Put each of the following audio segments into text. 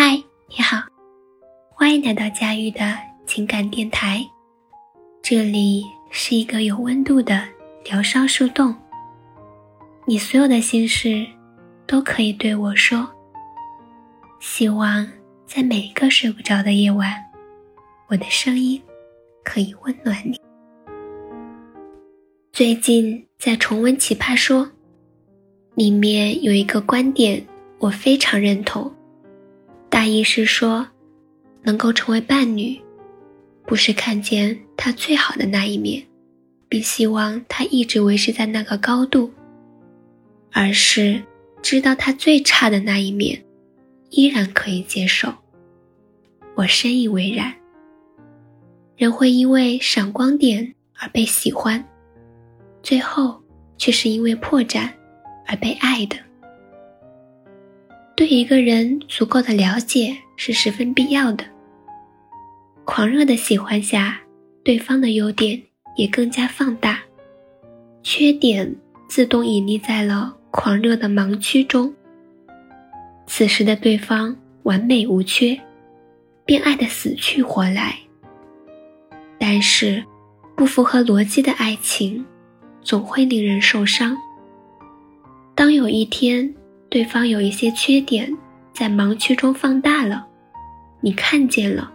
嗨，你好，欢迎来到佳玉的情感电台。这里是一个有温度的疗伤树洞，你所有的心事都可以对我说。希望在每一个睡不着的夜晚，我的声音可以温暖你。最近在重温《奇葩说》，里面有一个观点，我非常认同。大意是说，能够成为伴侣，不是看见他最好的那一面，并希望他一直维持在那个高度，而是知道他最差的那一面，依然可以接受。我深以为然。人会因为闪光点而被喜欢，最后却是因为破绽而被爱的。对一个人足够的了解是十分必要的。狂热的喜欢下，对方的优点也更加放大，缺点自动隐匿在了狂热的盲区中。此时的对方完美无缺，便爱得死去活来。但是，不符合逻辑的爱情，总会令人受伤。当有一天，对方有一些缺点，在盲区中放大了，你看见了，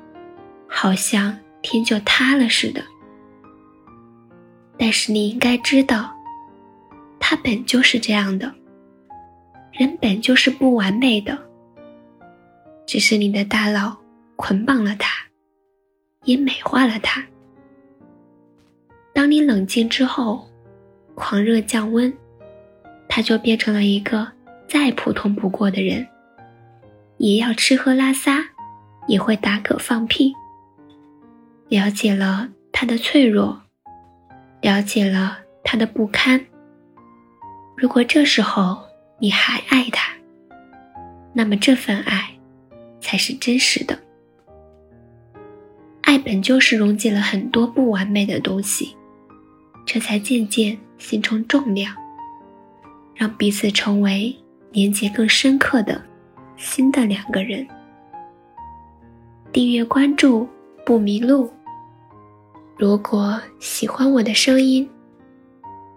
好像天就塌了似的。但是你应该知道，他本就是这样的，人本就是不完美的，只是你的大脑捆绑了他，也美化了他。当你冷静之后，狂热降温，他就变成了一个。再普通不过的人，也要吃喝拉撒，也会打嗝放屁。了解了他的脆弱，了解了他的不堪。如果这时候你还爱他，那么这份爱才是真实的。爱本就是溶解了很多不完美的东西，这才渐渐形成重量，让彼此成为。连接更深刻的新的两个人。订阅关注不迷路。如果喜欢我的声音，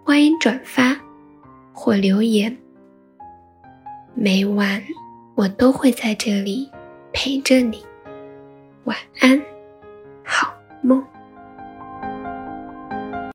欢迎转发或留言。每晚我都会在这里陪着你。晚安，好梦。